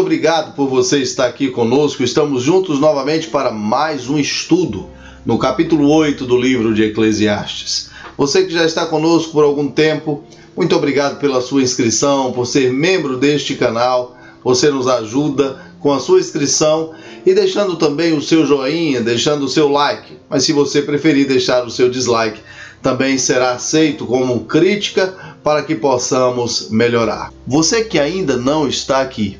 obrigado por você estar aqui conosco. Estamos juntos novamente para mais um estudo no capítulo 8 do livro de Eclesiastes. Você que já está conosco por algum tempo, muito obrigado pela sua inscrição, por ser membro deste canal. Você nos ajuda com a sua inscrição e deixando também o seu joinha, deixando o seu like. Mas se você preferir deixar o seu dislike, também será aceito como crítica para que possamos melhorar. Você que ainda não está aqui,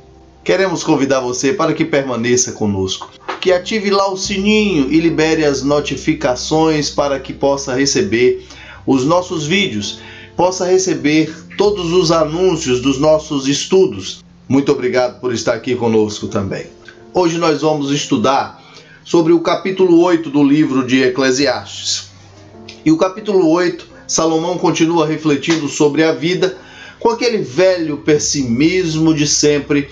queremos convidar você para que permaneça conosco, que ative lá o sininho e libere as notificações para que possa receber os nossos vídeos, possa receber todos os anúncios dos nossos estudos. Muito obrigado por estar aqui conosco também. Hoje nós vamos estudar sobre o capítulo 8 do livro de Eclesiastes. E o capítulo 8, Salomão continua refletindo sobre a vida com aquele velho pessimismo de sempre,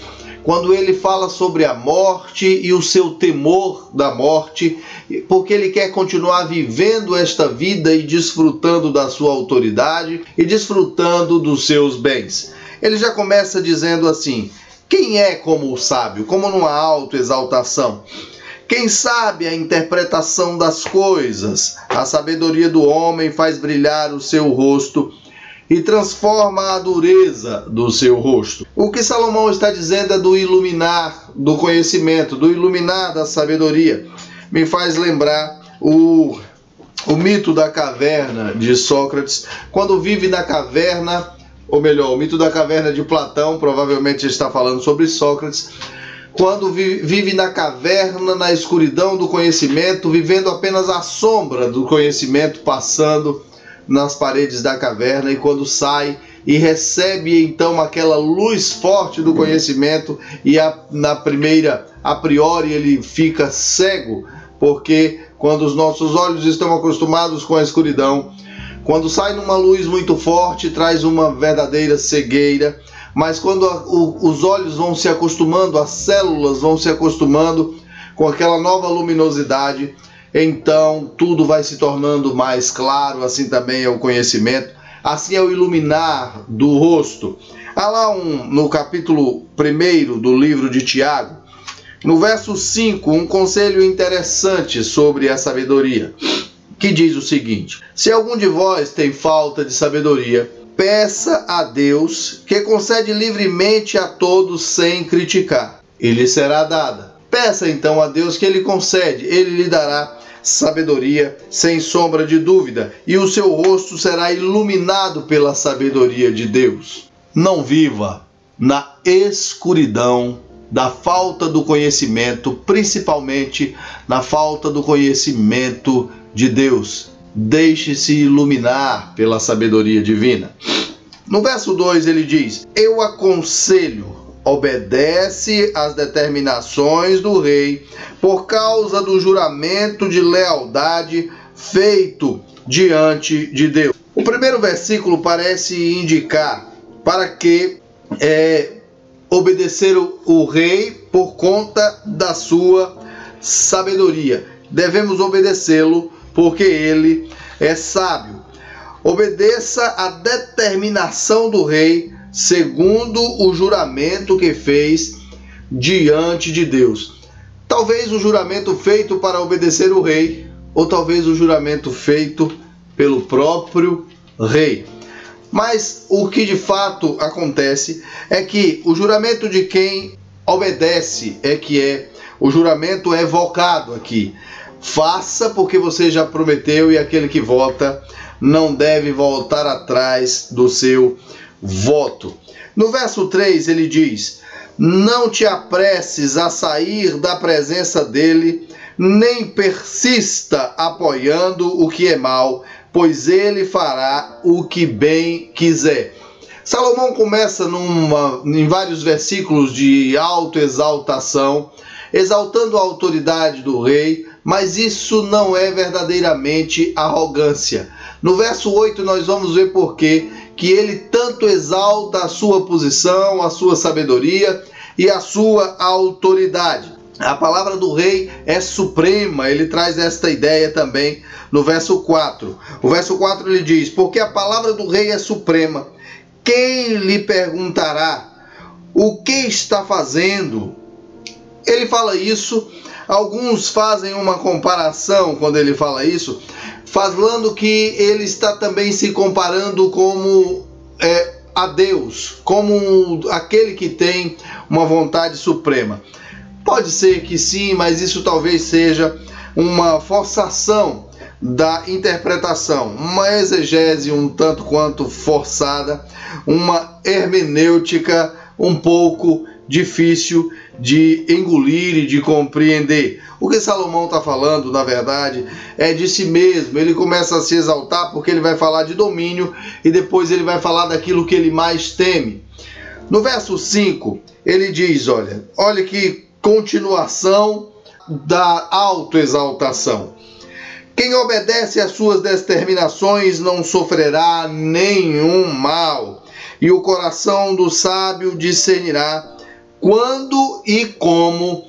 quando ele fala sobre a morte e o seu temor da morte, porque ele quer continuar vivendo esta vida e desfrutando da sua autoridade e desfrutando dos seus bens. Ele já começa dizendo assim: quem é como o sábio, como numa autoexaltação? Quem sabe a interpretação das coisas, a sabedoria do homem faz brilhar o seu rosto e transforma a dureza do seu rosto. O que Salomão está dizendo é do iluminar do conhecimento, do iluminar da sabedoria. Me faz lembrar o, o mito da caverna de Sócrates, quando vive na caverna, ou melhor, o mito da caverna de Platão, provavelmente está falando sobre Sócrates quando vive na caverna, na escuridão do conhecimento, vivendo apenas a sombra do conhecimento passando nas paredes da caverna, e quando sai e recebe então aquela luz forte do conhecimento, e a, na primeira, a priori, ele fica cego, porque quando os nossos olhos estão acostumados com a escuridão, quando sai numa luz muito forte, traz uma verdadeira cegueira mas quando a, o, os olhos vão se acostumando, as células vão se acostumando com aquela nova luminosidade, então tudo vai se tornando mais claro, assim também é o conhecimento, assim é o iluminar do rosto. Há lá um, no capítulo 1 do livro de Tiago, no verso 5, um conselho interessante sobre a sabedoria, que diz o seguinte: Se algum de vós tem falta de sabedoria, peça a Deus, que concede livremente a todos sem criticar, e lhe será dada. Peça então a Deus que ele concede, ele lhe dará sabedoria sem sombra de dúvida, e o seu rosto será iluminado pela sabedoria de Deus. Não viva na escuridão da falta do conhecimento, principalmente na falta do conhecimento de Deus deixe-se iluminar pela sabedoria divina. No verso 2 ele diz: Eu aconselho, obedece às determinações do rei por causa do juramento de lealdade feito diante de Deus. O primeiro versículo parece indicar para que é, obedecer o, o rei por conta da sua sabedoria. Devemos obedecê-lo porque ele é sábio. Obedeça à determinação do rei, segundo o juramento que fez diante de Deus. Talvez o juramento feito para obedecer o rei, ou talvez o juramento feito pelo próprio rei. Mas o que de fato acontece é que o juramento de quem obedece é que é o juramento evocado aqui. Faça porque você já prometeu e aquele que vota não deve voltar atrás do seu voto. No verso 3 ele diz: Não te apresses a sair da presença dele, nem persista apoiando o que é mal, pois ele fará o que bem quiser. Salomão começa numa, em vários versículos de autoexaltação, exaltando a autoridade do rei, mas isso não é verdadeiramente arrogância. No verso 8 nós vamos ver por quê que ele tanto exalta a sua posição, a sua sabedoria e a sua autoridade. A palavra do rei é suprema, ele traz esta ideia também no verso 4. O verso 4 ele diz: Porque a palavra do rei é suprema, quem lhe perguntará? o que está fazendo? Ele fala isso, alguns fazem uma comparação quando ele fala isso, falando que ele está também se comparando como é, a Deus, como aquele que tem uma vontade suprema. Pode ser que sim, mas isso talvez seja uma forçação da interpretação, uma exegese um tanto quanto forçada, uma hermenêutica um pouco difícil de engolir e de compreender. O que Salomão está falando, na verdade, é de si mesmo. Ele começa a se exaltar porque ele vai falar de domínio e depois ele vai falar daquilo que ele mais teme. No verso 5, ele diz: Olha, olha que continuação da autoexaltação. Quem obedece às suas determinações não sofrerá nenhum mal, e o coração do sábio discernirá quando e como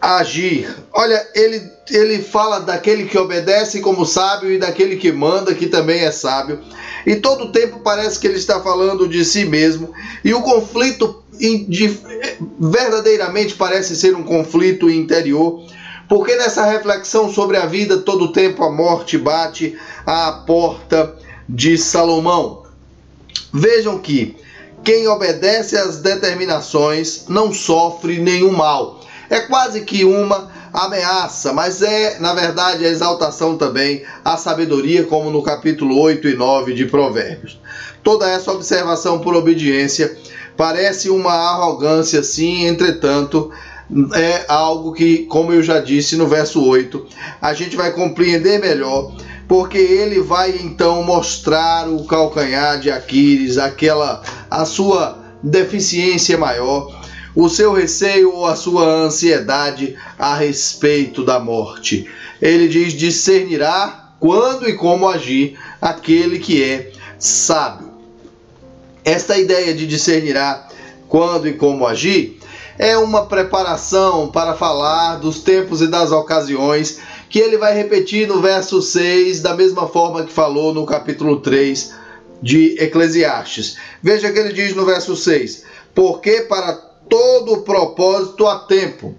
agir. Olha, ele, ele fala daquele que obedece como sábio e daquele que manda, que também é sábio. E todo o tempo parece que ele está falando de si mesmo. E o conflito de, verdadeiramente parece ser um conflito interior. Porque nessa reflexão sobre a vida, todo o tempo a morte bate à porta de Salomão. Vejam que quem obedece às determinações não sofre nenhum mal. É quase que uma ameaça, mas é, na verdade, a exaltação também à sabedoria, como no capítulo 8 e 9 de Provérbios. Toda essa observação por obediência parece uma arrogância, sim, entretanto, é algo que, como eu já disse no verso 8, a gente vai compreender melhor porque ele vai então mostrar o calcanhar de Aquiles, aquela a sua deficiência maior, o seu receio ou a sua ansiedade a respeito da morte. Ele diz: discernirá quando e como agir aquele que é sábio. Esta ideia de discernirá quando e como agir é uma preparação para falar dos tempos e das ocasiões que ele vai repetir no verso 6, da mesma forma que falou no capítulo 3 de Eclesiastes. Veja que ele diz no verso 6: Porque para todo propósito há tempo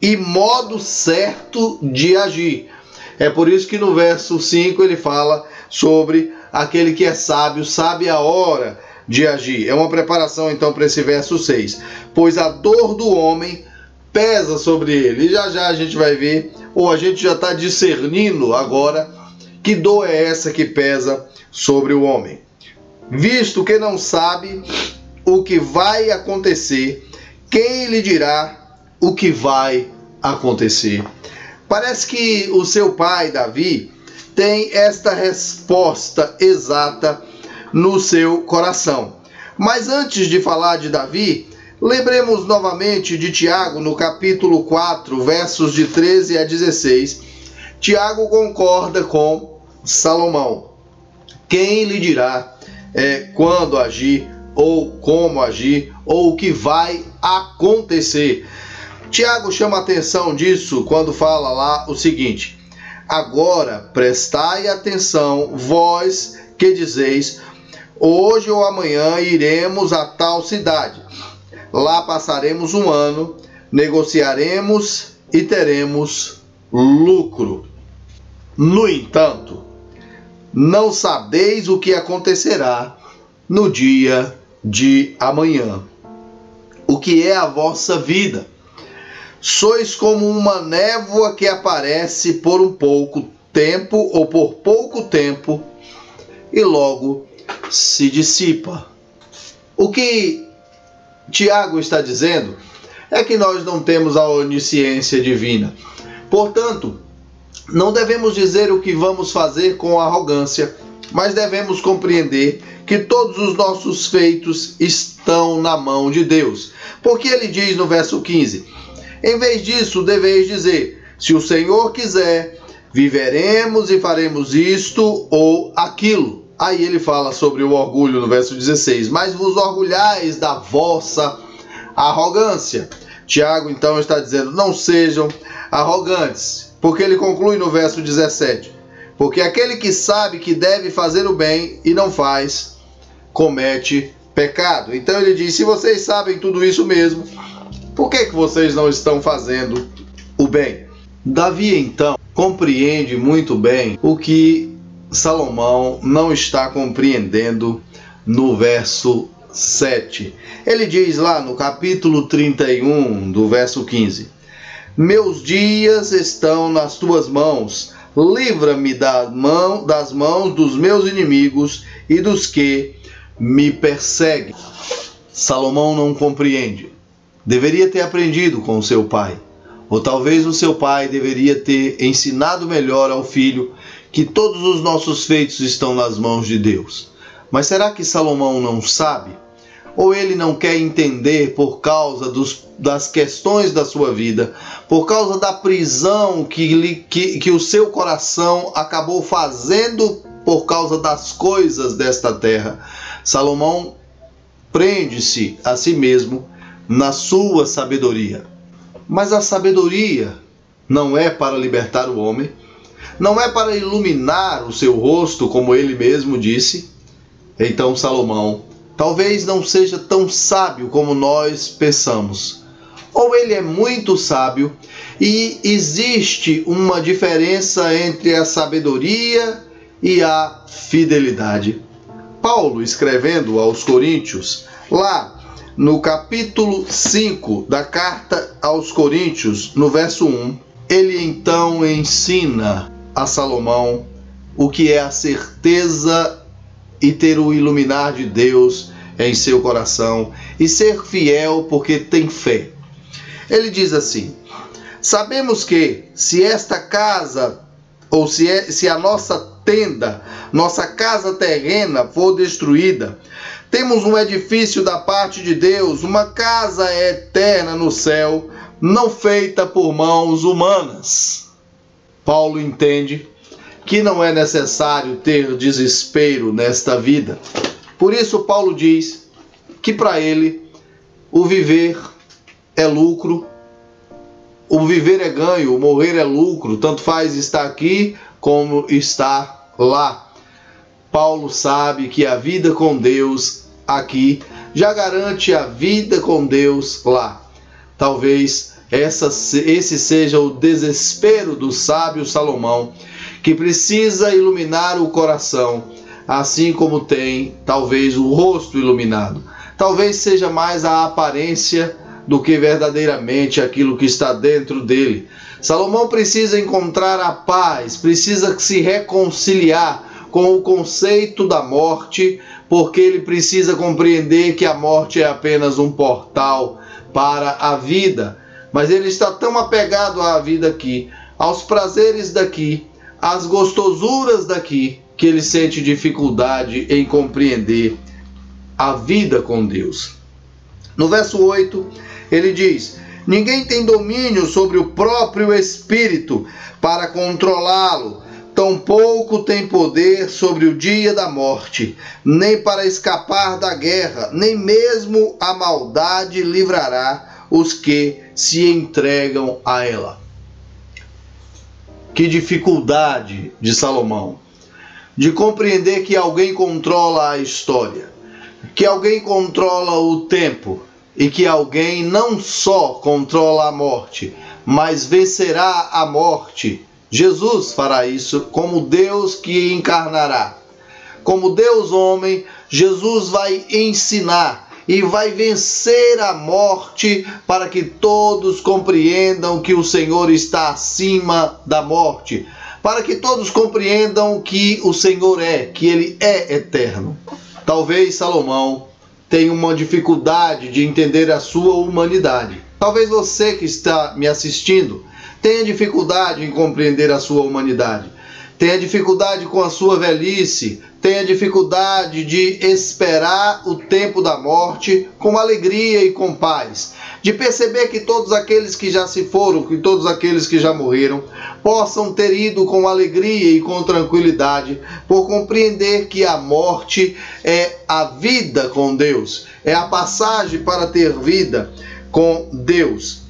e modo certo de agir. É por isso que no verso 5 ele fala sobre aquele que é sábio, sabe a hora de agir. É uma preparação então para esse verso 6. Pois a dor do homem pesa sobre ele. E já já a gente vai ver, ou a gente já está discernindo agora, que dor é essa que pesa sobre o homem. Visto que não sabe o que vai acontecer, quem lhe dirá o que vai acontecer? Parece que o seu pai, Davi, tem esta resposta exata no seu coração. Mas antes de falar de Davi, Lembremos novamente de Tiago no capítulo 4, versos de 13 a 16. Tiago concorda com Salomão. Quem lhe dirá é, quando agir, ou como agir, ou o que vai acontecer? Tiago chama atenção disso quando fala lá o seguinte: Agora prestai atenção, vós que dizeis, hoje ou amanhã iremos a tal cidade Lá passaremos um ano, negociaremos e teremos lucro. No entanto, não sabeis o que acontecerá no dia de amanhã. O que é a vossa vida? Sois como uma névoa que aparece por um pouco tempo ou por pouco tempo e logo se dissipa. O que Tiago está dizendo é que nós não temos a onisciência divina. Portanto, não devemos dizer o que vamos fazer com arrogância, mas devemos compreender que todos os nossos feitos estão na mão de Deus. Porque ele diz no verso 15: Em vez disso, deveis dizer: Se o Senhor quiser, viveremos e faremos isto ou aquilo. Aí ele fala sobre o orgulho no verso 16: Mas vos orgulhais da vossa arrogância. Tiago então está dizendo: Não sejam arrogantes, porque ele conclui no verso 17: Porque aquele que sabe que deve fazer o bem e não faz, comete pecado. Então ele diz: se vocês sabem tudo isso mesmo, por que, que vocês não estão fazendo o bem? Davi então compreende muito bem o que Salomão não está compreendendo no verso 7. Ele diz lá no capítulo 31, do verso 15: Meus dias estão nas tuas mãos, livra-me da mão, das mãos dos meus inimigos e dos que me perseguem. Salomão não compreende. Deveria ter aprendido com seu pai. Ou talvez o seu pai deveria ter ensinado melhor ao filho que todos os nossos feitos estão nas mãos de Deus. Mas será que Salomão não sabe? Ou ele não quer entender por causa dos, das questões da sua vida, por causa da prisão que, que, que o seu coração acabou fazendo por causa das coisas desta terra? Salomão prende-se a si mesmo na sua sabedoria. Mas a sabedoria não é para libertar o homem, não é para iluminar o seu rosto, como ele mesmo disse. Então Salomão talvez não seja tão sábio como nós pensamos. Ou ele é muito sábio e existe uma diferença entre a sabedoria e a fidelidade. Paulo, escrevendo aos Coríntios, lá no capítulo 5 da carta aos Coríntios, no verso 1, ele então ensina a Salomão o que é a certeza e ter o iluminar de Deus em seu coração e ser fiel porque tem fé. Ele diz assim: Sabemos que se esta casa ou se, é, se a nossa tenda, nossa casa terrena for destruída, temos um edifício da parte de Deus, uma casa eterna no céu, não feita por mãos humanas. Paulo entende que não é necessário ter desespero nesta vida. Por isso, Paulo diz que para ele o viver é lucro, o viver é ganho, o morrer é lucro, tanto faz estar aqui como estar lá. Paulo sabe que a vida com Deus aqui já garante a vida com Deus lá. Talvez essa, esse seja o desespero do sábio Salomão, que precisa iluminar o coração, assim como tem talvez o rosto iluminado. Talvez seja mais a aparência do que verdadeiramente aquilo que está dentro dele. Salomão precisa encontrar a paz, precisa se reconciliar com o conceito da morte, porque ele precisa compreender que a morte é apenas um portal para a vida mas ele está tão apegado à vida aqui, aos prazeres daqui, às gostosuras daqui, que ele sente dificuldade em compreender a vida com Deus. No verso 8, ele diz: Ninguém tem domínio sobre o próprio espírito para controlá-lo, tampouco tem poder sobre o dia da morte, nem para escapar da guerra, nem mesmo a maldade livrará os que se entregam a ela. Que dificuldade de Salomão de compreender que alguém controla a história, que alguém controla o tempo e que alguém não só controla a morte, mas vencerá a morte. Jesus fará isso como Deus que encarnará. Como Deus homem, Jesus vai ensinar e vai vencer a morte para que todos compreendam que o Senhor está acima da morte, para que todos compreendam que o Senhor é, que ele é eterno. Talvez Salomão tenha uma dificuldade de entender a sua humanidade. Talvez você que está me assistindo tenha dificuldade em compreender a sua humanidade tenha dificuldade com a sua velhice, tenha dificuldade de esperar o tempo da morte com alegria e com paz, de perceber que todos aqueles que já se foram, que todos aqueles que já morreram, possam ter ido com alegria e com tranquilidade, por compreender que a morte é a vida com Deus, é a passagem para ter vida com Deus.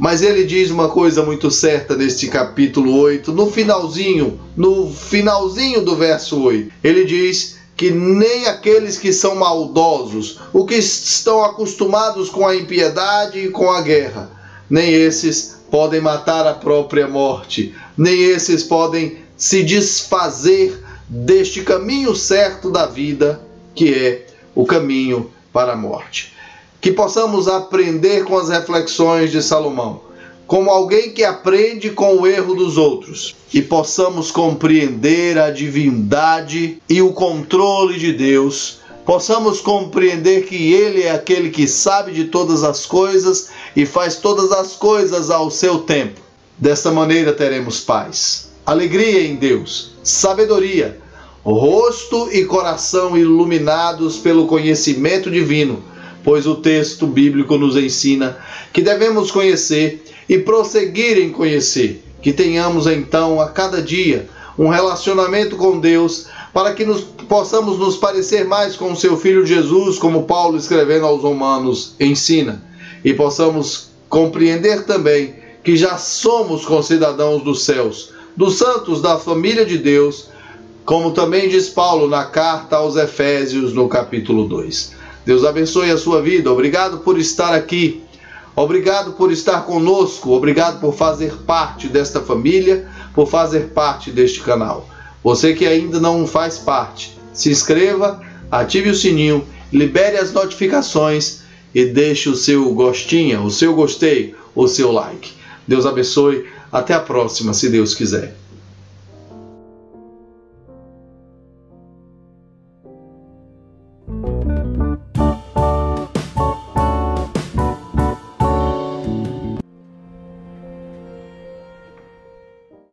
Mas ele diz uma coisa muito certa neste capítulo 8, no finalzinho, no finalzinho do verso 8. Ele diz que nem aqueles que são maldosos, os que estão acostumados com a impiedade e com a guerra, nem esses podem matar a própria morte, nem esses podem se desfazer deste caminho certo da vida, que é o caminho para a morte. Que possamos aprender com as reflexões de Salomão, como alguém que aprende com o erro dos outros, e possamos compreender a divindade e o controle de Deus possamos compreender que Ele é aquele que sabe de todas as coisas e faz todas as coisas ao seu tempo. Desta maneira teremos paz, alegria em Deus, sabedoria, rosto e coração iluminados pelo conhecimento divino, pois o texto bíblico nos ensina que devemos conhecer e prosseguir em conhecer, que tenhamos então a cada dia um relacionamento com Deus para que nos, possamos nos parecer mais com o seu Filho Jesus, como Paulo escrevendo aos Romanos ensina, e possamos compreender também que já somos concidadãos dos céus, dos santos da família de Deus, como também diz Paulo na carta aos Efésios, no capítulo 2. Deus abençoe a sua vida. Obrigado por estar aqui. Obrigado por estar conosco. Obrigado por fazer parte desta família, por fazer parte deste canal. Você que ainda não faz parte, se inscreva, ative o sininho, libere as notificações e deixe o seu gostinho, o seu gostei, o seu like. Deus abençoe. Até a próxima, se Deus quiser.